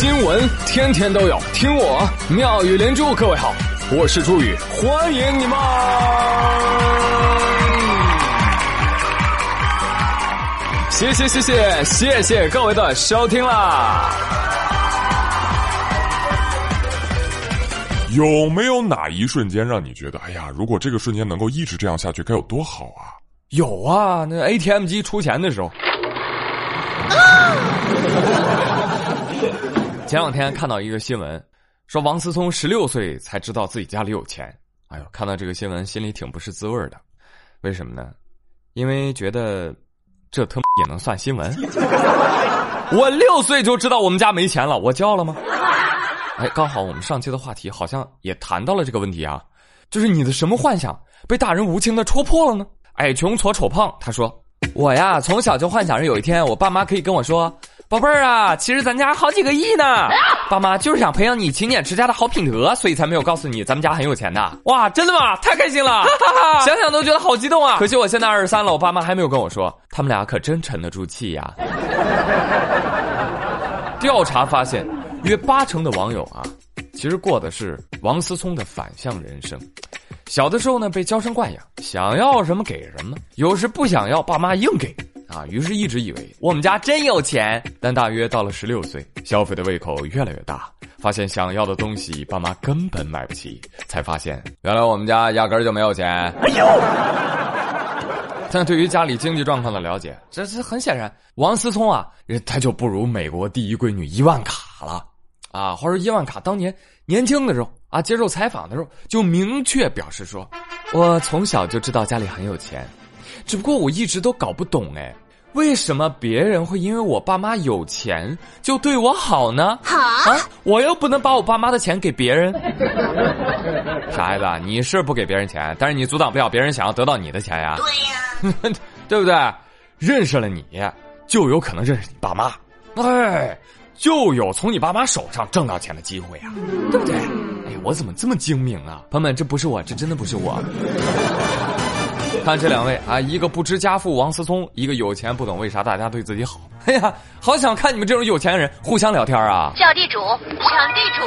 新闻天天都有，听我妙语连珠。各位好，我是朱宇，欢迎你们！谢谢谢谢谢谢各位的收听啦！有没有哪一瞬间让你觉得，哎呀，如果这个瞬间能够一直这样下去，该有多好啊？有啊，那 ATM 机出钱的时候。前两天看到一个新闻，说王思聪十六岁才知道自己家里有钱。哎呦，看到这个新闻心里挺不是滋味的。为什么呢？因为觉得这他妈也能算新闻？我六岁就知道我们家没钱了，我骄傲了吗？哎，刚好我们上期的话题好像也谈到了这个问题啊，就是你的什么幻想被大人无情的戳破了呢？矮穷矬丑胖，他说我呀从小就幻想着有一天我爸妈可以跟我说。宝贝儿啊，其实咱家好几个亿呢。爸妈就是想培养你勤俭持家的好品德，所以才没有告诉你咱们家很有钱的。哇，真的吗？太开心了，想想都觉得好激动啊！可惜我现在二十三了，我爸妈还没有跟我说，他们俩可真沉得住气呀。调查发现，约八成的网友啊，其实过的是王思聪的反向人生。小的时候呢，被娇生惯养，想要什么给什么，有时不想要，爸妈硬给。啊，于是一直以为我们家真有钱，但大约到了十六岁，消费的胃口越来越大，发现想要的东西爸妈根本买不起，才发现原来我们家压根儿就没有钱。哎呦！但对于家里经济状况的了解，这是很显然，王思聪啊，他就不如美国第一闺女伊万卡了。啊，话说伊万卡当年年轻的时候啊，接受采访的时候就明确表示说，我从小就知道家里很有钱。只不过我一直都搞不懂哎，为什么别人会因为我爸妈有钱就对我好呢？啊，我又不能把我爸妈的钱给别人。傻孩子，你是不给别人钱，但是你阻挡不了别人想要得到你的钱呀。对呀，对不对？认识了你就有可能认识你爸妈，哎，就有从你爸妈手上挣到钱的机会呀，对不对？哎，我怎么这么精明啊？朋友们，这不是我，这真的不是我。看这两位啊，一个不知家父王思聪，一个有钱不懂为啥大家对自己好。哎呀，好想看你们这种有钱人互相聊天啊！叫地主，抢地主。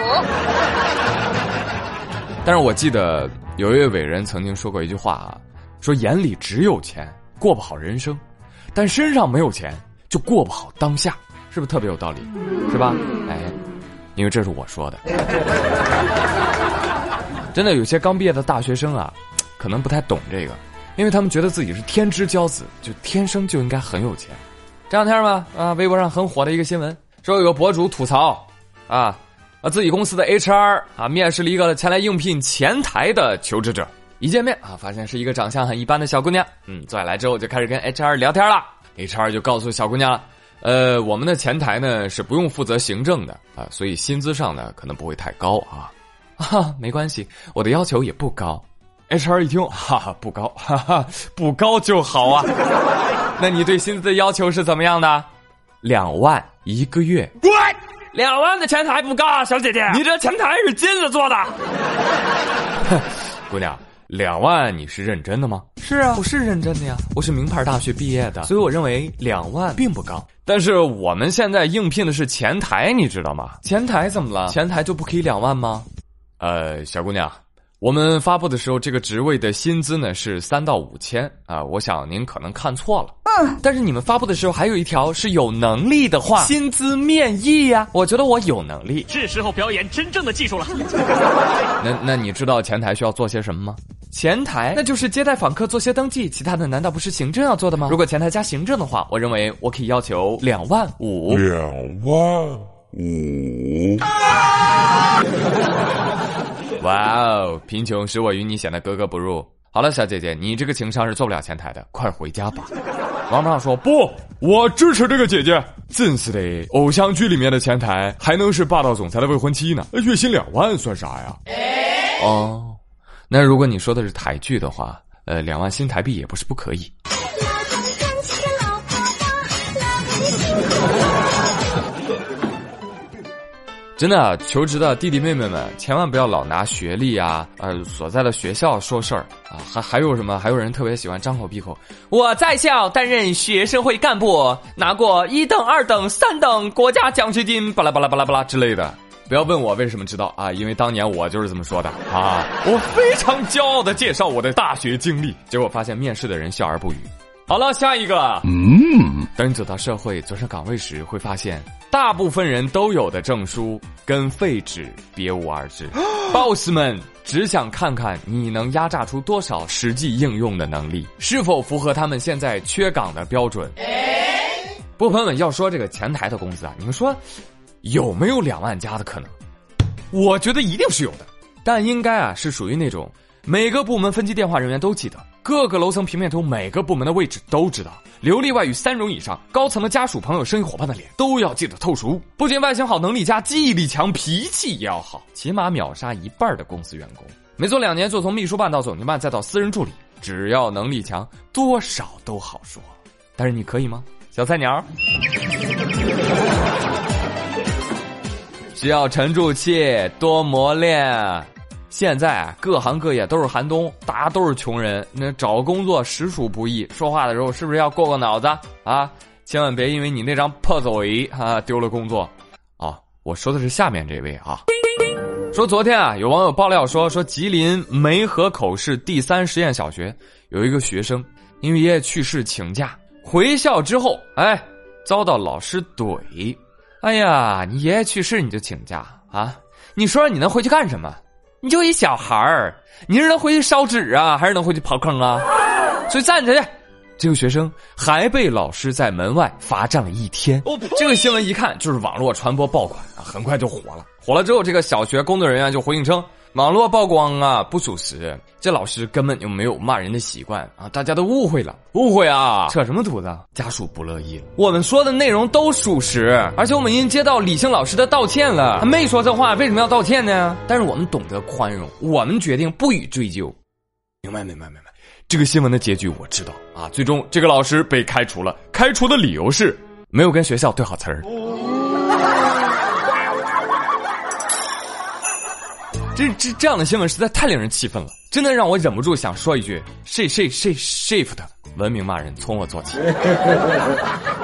但是我记得有一位伟人曾经说过一句话啊，说眼里只有钱过不好人生，但身上没有钱就过不好当下，是不是特别有道理？是吧？哎，因为这是我说的。真的有些刚毕业的大学生啊，可能不太懂这个。因为他们觉得自己是天之骄子，就天生就应该很有钱。这两天嘛，啊，微博上很火的一个新闻，说有个博主吐槽，啊，啊，自己公司的 HR 啊，面试了一个前来应聘前台的求职者，一见面啊，发现是一个长相很一般的小姑娘，嗯，坐下来之后就开始跟 HR 聊天了，HR 就告诉小姑娘了，呃，我们的前台呢是不用负责行政的啊，所以薪资上呢可能不会太高啊，啊，没关系，我的要求也不高。H R 一听，哈哈，不高，哈哈，不高就好啊。那你对薪资的要求是怎么样的？两万一个月。滚！两万的前台不高啊，小姐姐，你这前台是金子做的。姑娘，两万你是认真的吗？是啊，我是认真的呀，我是名牌大学毕业的，所以我认为两万并不高。但是我们现在应聘的是前台，你知道吗？前台怎么了？前台就不可以两万吗？呃，小姑娘。我们发布的时候，这个职位的薪资呢是三到五千啊，我想您可能看错了。嗯，但是你们发布的时候还有一条是有能力的话，薪资面议呀。我觉得我有能力，是时候表演真正的技术了。那那你知道前台需要做些什么吗？前台那就是接待访客、做些登记，其他的难道不是行政要做的吗？如果前台加行政的话，我认为我可以要求两万五。两万五。哇哦！贫穷使我与你显得格格不入。好了，小姐姐，你这个情商是做不了前台的，快回家吧。王胖说：“不，我支持这个姐姐。真是的，偶像剧里面的前台还能是霸道总裁的未婚妻呢？月薪两万算啥呀？”哦，那如果你说的是台剧的话，呃，两万新台币也不是不可以。真的，求职的弟弟妹妹们，千万不要老拿学历啊，呃，所在的学校说事儿啊。还还有什么？还有人特别喜欢张口闭口，我在校担任学生会干部，拿过一等、二等、三等国家奖学金，巴拉巴拉巴拉巴拉之类的。不要问我为什么知道啊，因为当年我就是这么说的啊。我非常骄傲的介绍我的大学经历，结果发现面试的人笑而不语。好了，下一个。嗯，等你走到社会，走上岗位时，会发现大部分人都有的证书跟废纸别无二致。boss 们只想看看你能压榨出多少实际应用的能力，是否符合他们现在缺岗的标准。不，朋友们要说这个前台的工资啊，你们说有没有两万加的可能？我觉得一定是有的，但应该啊是属于那种。每个部门分机电话人员都记得，各个楼层平面图每个部门的位置都知道，流利外语三种以上，高层的家属、朋友、生意伙伴的脸都要记得透熟。不仅外形好、能力佳、记忆力强，脾气也要好，起码秒杀一半的公司员工。没做两年就从秘书办到总经办，再到私人助理，只要能力强，多少都好说。但是你可以吗，小菜鸟？需要沉住气，多磨练。现在各行各业都是寒冬，大家都是穷人，那找工作实属不易。说话的时候是不是要过过脑子啊？千万别因为你那张破嘴啊丢了工作。啊，我说的是下面这位啊。说昨天啊，有网友爆料说，说吉林梅河口市第三实验小学有一个学生因为爷爷去世请假回校之后，哎，遭到老师怼。哎呀，你爷爷去世你就请假啊？你说你能回去干什么？你就一小孩儿，你是能回去烧纸啊，还是能回去刨坑啊？所以站起来，这个学生还被老师在门外罚站了一天。这个新闻一看就是网络传播爆款啊，很快就火了。火了之后，这个小学工作人员就回应称。网络曝光啊，不属实。这老师根本就没有骂人的习惯啊！大家都误会了，误会啊！扯什么犊子？家属不乐意了。我们说的内容都属实，而且我们已经接到李姓老师的道歉了。他没说这话，为什么要道歉呢？但是我们懂得宽容，我们决定不予追究。明白，明白，明白。这个新闻的结局我知道啊！最终这个老师被开除了，开除的理由是没有跟学校对好词儿。这这这样的新闻实在太令人气愤了，真的让我忍不住想说一句，Shit sh sh shift，文明骂人从我做起。”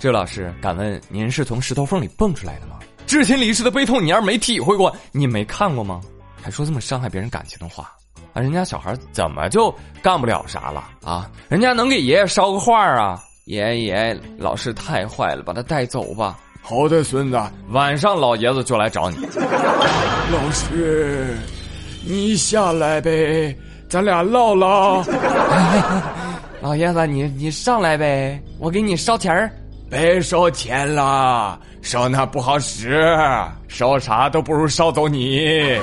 这位老师，敢问您是从石头缝里蹦出来的吗？至亲离世的悲痛，你要是没体会过，你没看过吗？还说这么伤害别人感情的话啊？人家小孩怎么就干不了啥了啊？人家能给爷爷捎个话啊？爷爷，老师太坏了，把他带走吧。好的，孙子，晚上老爷子就来找你。老师，你下来呗，咱俩唠唠。老爷子，你你上来呗，我给你烧钱儿。别烧钱了，烧那不好使，烧啥都不如烧走你。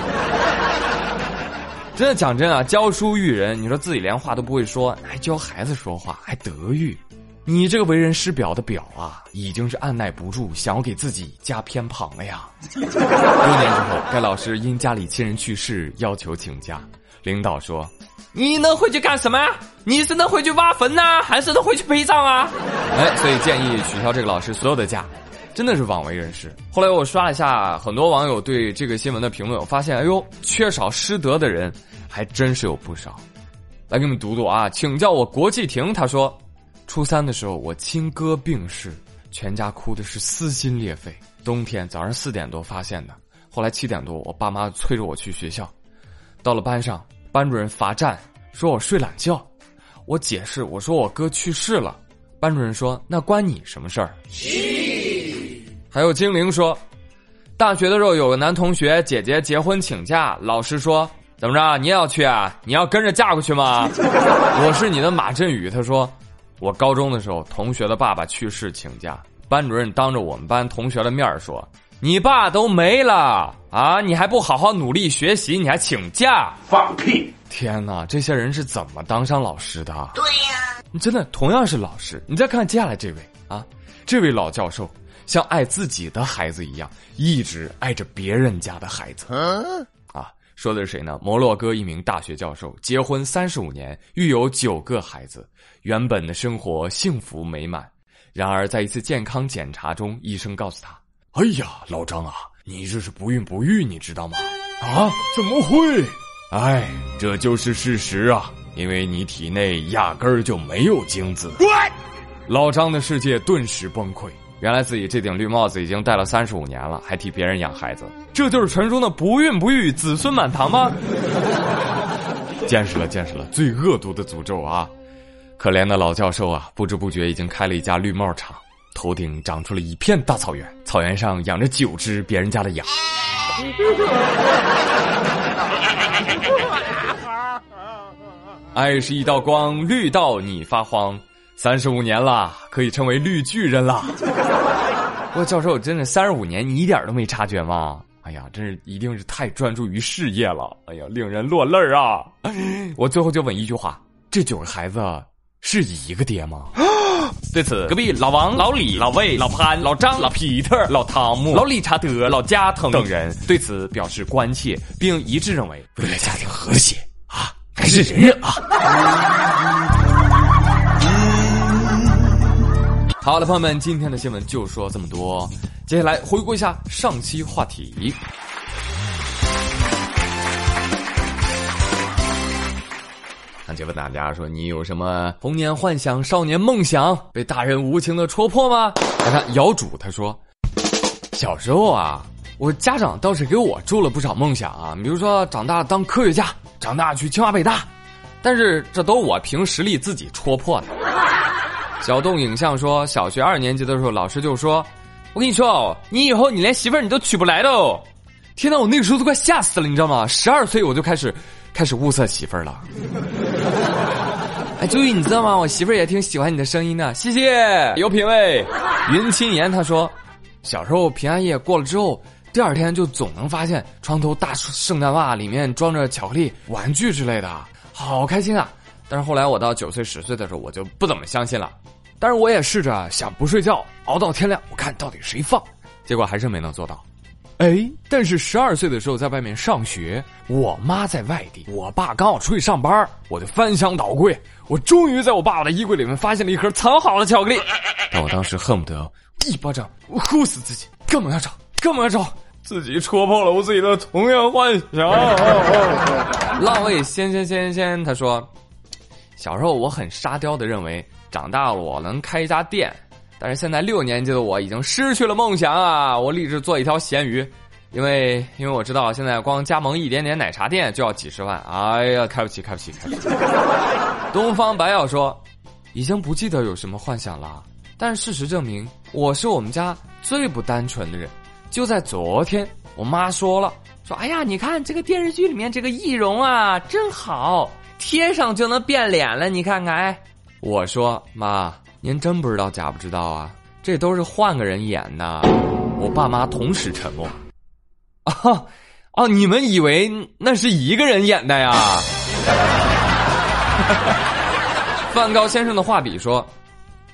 真的讲真啊，教书育人，你说自己连话都不会说，还教孩子说话，还德育。你这个为人师表的表啊，已经是按耐不住想要给自己加偏旁了呀。多年之后，该老师因家里亲人去世要求请假，领导说：“你能回去干什么呀？你是能回去挖坟呐，还是能回去陪葬啊？”哎，所以建议取消这个老师所有的假，真的是枉为人师。后来我刷了一下很多网友对这个新闻的评论，我发现，哎呦，缺少师德的人还真是有不少。来给你们读读啊，请叫我国际亭，他说。初三的时候，我亲哥病逝，全家哭的是撕心裂肺。冬天早上四点多发现的，后来七点多，我爸妈催着我去学校。到了班上，班主任罚站，说我睡懒觉。我解释，我说我哥去世了。班主任说：“那关你什么事儿？”还有精灵说，大学的时候有个男同学姐姐结婚请假，老师说：“怎么着，你也要去啊？你要跟着嫁过去吗？” 我是你的马振宇，他说。我高中的时候，同学的爸爸去世请假，班主任当着我们班同学的面说：“你爸都没了啊，你还不好好努力学习，你还请假？放屁！天哪，这些人是怎么当上老师的？对呀，你真的同样是老师，你再看接下来这位啊，这位老教授像爱自己的孩子一样，一直爱着别人家的孩子。啊，说的是谁呢？摩洛哥一名大学教授，结婚三十五年，育有九个孩子。原本的生活幸福美满，然而在一次健康检查中，医生告诉他，哎呀，老张啊，你这是不孕不育，你知道吗？啊？怎么会？哎，这就是事实啊，因为你体内压根儿就没有精子。老张的世界顿时崩溃。原来自己这顶绿帽子已经戴了三十五年了，还替别人养孩子，这就是传说的不孕不育、子孙满堂吗？见识了，见识了，最恶毒的诅咒啊！可怜的老教授啊，不知不觉已经开了一家绿帽厂，头顶长出了一片大草原，草原上养着九只别人家的羊。爱是一道光，绿到你发慌。三十五年了，可以称为绿巨人了。我教授真的三十五年，你一点都没察觉吗？哎呀，真是一定是太专注于事业了。哎呀，令人落泪儿啊！我最后就问一句话：这九个孩子是一个爹吗？对此，隔壁老王、老李、老魏、老潘、老张、老皮特、老汤姆、老理查德、老加藤等人对此表示关切，并一致认为，为了家庭和谐啊，还是忍忍啊。好了，朋友们，今天的新闻就说这么多。接下来回顾一下上期话题。上期问大家说，你有什么童年幻想、少年梦想被大人无情的戳破吗？来看姚主，他说，小时候啊，我家长倒是给我注了不少梦想啊，比如说长大当科学家，长大去清华北大，但是这都我凭实力自己戳破的。小动影像说，小学二年级的时候，老师就说：“我跟你说哦，你以后你连媳妇儿你都娶不来的哦。”天哪，我那个时候都快吓死了，你知道吗？十二岁我就开始开始物色媳妇儿了。哎，周宇，你知道吗？我媳妇儿也挺喜欢你的声音的，谢谢，有品位。云青言他说，小时候平安夜过了之后，第二天就总能发现床头大圣诞袜里面装着巧克力、玩具之类的，好开心啊！但是后来我到九岁十岁的时候，我就不怎么相信了。但是我也试着想不睡觉，熬到天亮，我看到底谁放，结果还是没能做到。哎，但是十二岁的时候在外面上学，我妈在外地，我爸刚好出去上班，我就翻箱倒柜，我终于在我爸爸的衣柜里面发现了一盒藏好的巧克力。但我当时恨不得一巴掌呼死自己，干嘛要找？干嘛要找？自己戳破了我自己的童年幻想。浪味仙仙仙仙，他说。小时候我很沙雕的认为，长大了我能开一家店，但是现在六年级的我已经失去了梦想啊！我立志做一条咸鱼，因为因为我知道现在光加盟一点点奶茶店就要几十万，哎呀，开不起，开不起，开不起！东方白药说，已经不记得有什么幻想了，但事实证明我是我们家最不单纯的人。就在昨天，我妈说了，说哎呀，你看这个电视剧里面这个易容啊，真好。贴上就能变脸了，你看看。哎，我说妈，您真不知道假不知道啊？这都是换个人演的。我爸妈同时沉默。啊，哦，你们以为那是一个人演的呀？梵高先生的画笔说：“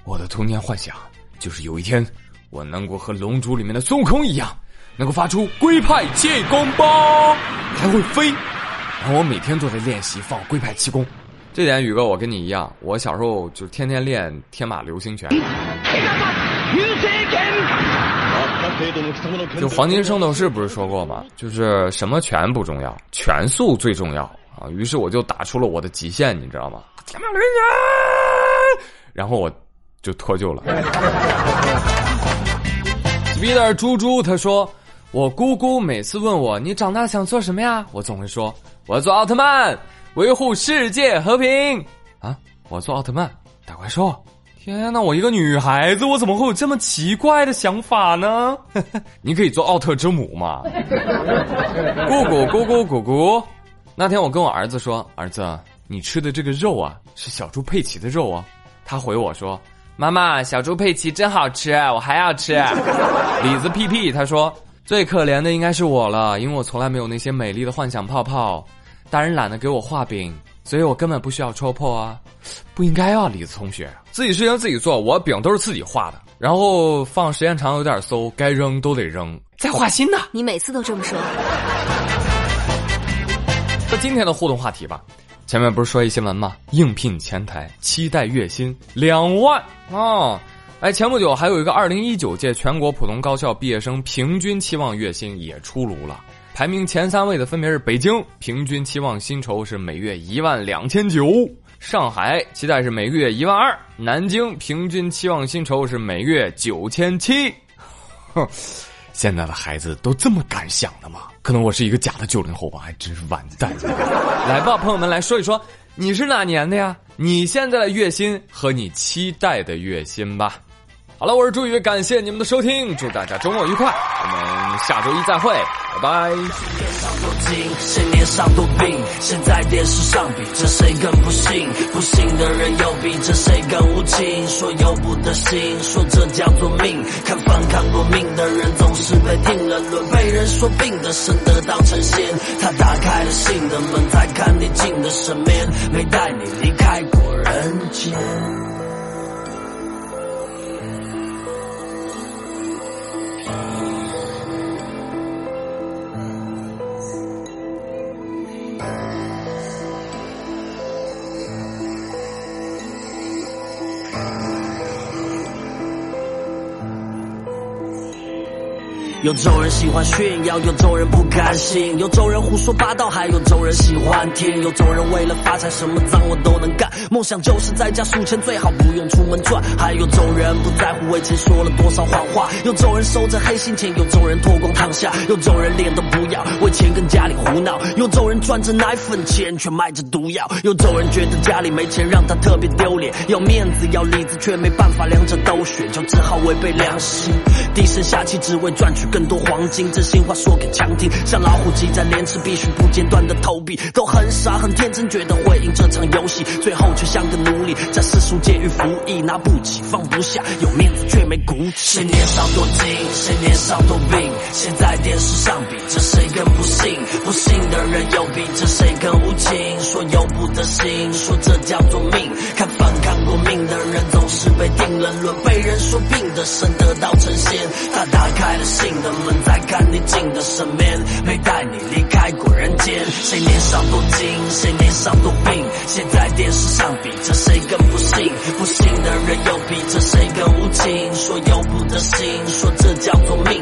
我的童年幻想就是有一天，我能够和《龙珠》里面的孙悟空一样，能够发出龟派气功包，还会飞。”然后我每天都在练习放龟派气功，这点宇哥我跟你一样，我小时候就天天练天马流星拳。就黄金圣斗士不是说过吗？就是什么拳不重要，拳速最重要啊！于是我就打出了我的极限，你知道吗？天马流星拳，然后我就脱臼了。Speeder 猪猪他说，我姑姑每次问我你长大想做什么呀，我总会说。我要做奥特曼，维护世界和平啊！我做奥特曼打怪兽。天哪，我一个女孩子，我怎么会有这么奇怪的想法呢？你可以做奥特之母嘛？姑姑姑姑姑姑，那天我跟我儿子说：“儿子，你吃的这个肉啊，是小猪佩奇的肉啊。”他回我说：“妈妈，小猪佩奇真好吃，我还要吃。”李子屁屁他说：“最可怜的应该是我了，因为我从来没有那些美丽的幻想泡泡。”大人懒得给我画饼，所以我根本不需要戳破啊！不应该啊，李子同学，自己事情自己做，我饼都是自己画的，然后放时间长有点馊，该扔都得扔，再画新的。你每次都这么说。那今天的互动话题吧，前面不是说一新闻吗？应聘前台期待月薪两万哦，哎，前不久还有一个二零一九届全国普通高校毕业生平均期望月薪也出炉了，排名前三位的分别是北京，平均期望薪酬是每月一万两千九；上海期待是每个月一万二；南京平均期望薪酬是每月九千七。哼，现在的孩子都这么敢想的吗？可能我是一个假的九零后吧，还真是完蛋。来吧，朋友们来说一说，你是哪年的呀？你现在的月薪和你期待的月薪吧。好了，我是朱宇，感谢你们的收听，祝大家周末愉快，我们下周一再会，拜拜。谁脸上多病？谁在电视上比着谁更不幸？不幸的人又比着谁更无情？说由不得心，说这叫做命。看翻看过命的人总是被定了论，被人说病的生的当成仙。他打开了心的门，再看你进的身边，没带你离开过人间。有种人喜欢炫耀，有种人不甘心，有种人胡说八道，还有种人喜欢听。有种人为了发财，什么脏活都能干，梦想就是在家数钱，最好不用出门赚。还有种人不在乎为钱说了多少谎话，有种人收着黑心钱，有种人脱光躺下，有种人脸都不要，为钱跟家里胡闹。有种人赚着奶粉钱，却卖着毒药。有种人觉得家里没钱让他特别丢脸，要面子要里子，却没办法两者都选，就只好违背良心，低声下气只为赚取。更多黄金，真心话说给强听。像老虎机在连吃，必须不间断的投币，都很傻很天真，觉得会赢这场游戏，最后却像个奴隶，在世俗监狱服役，拿不起放不下，有面子却没骨气。谁年少多金，谁年少多病，谁在电视上比着谁更不幸？不幸的人又比着谁更无情？说由不得心，说这叫做命。看放过命的人，总是被定了论，被人说病的生得到成仙。他打开了心。的门再看你进的身边，没带你离开过人间。谁脸上多金，谁脸上多病，谁在电视上比着谁更不幸？不幸的人又比着谁更无情？说由不得心，说这叫做命。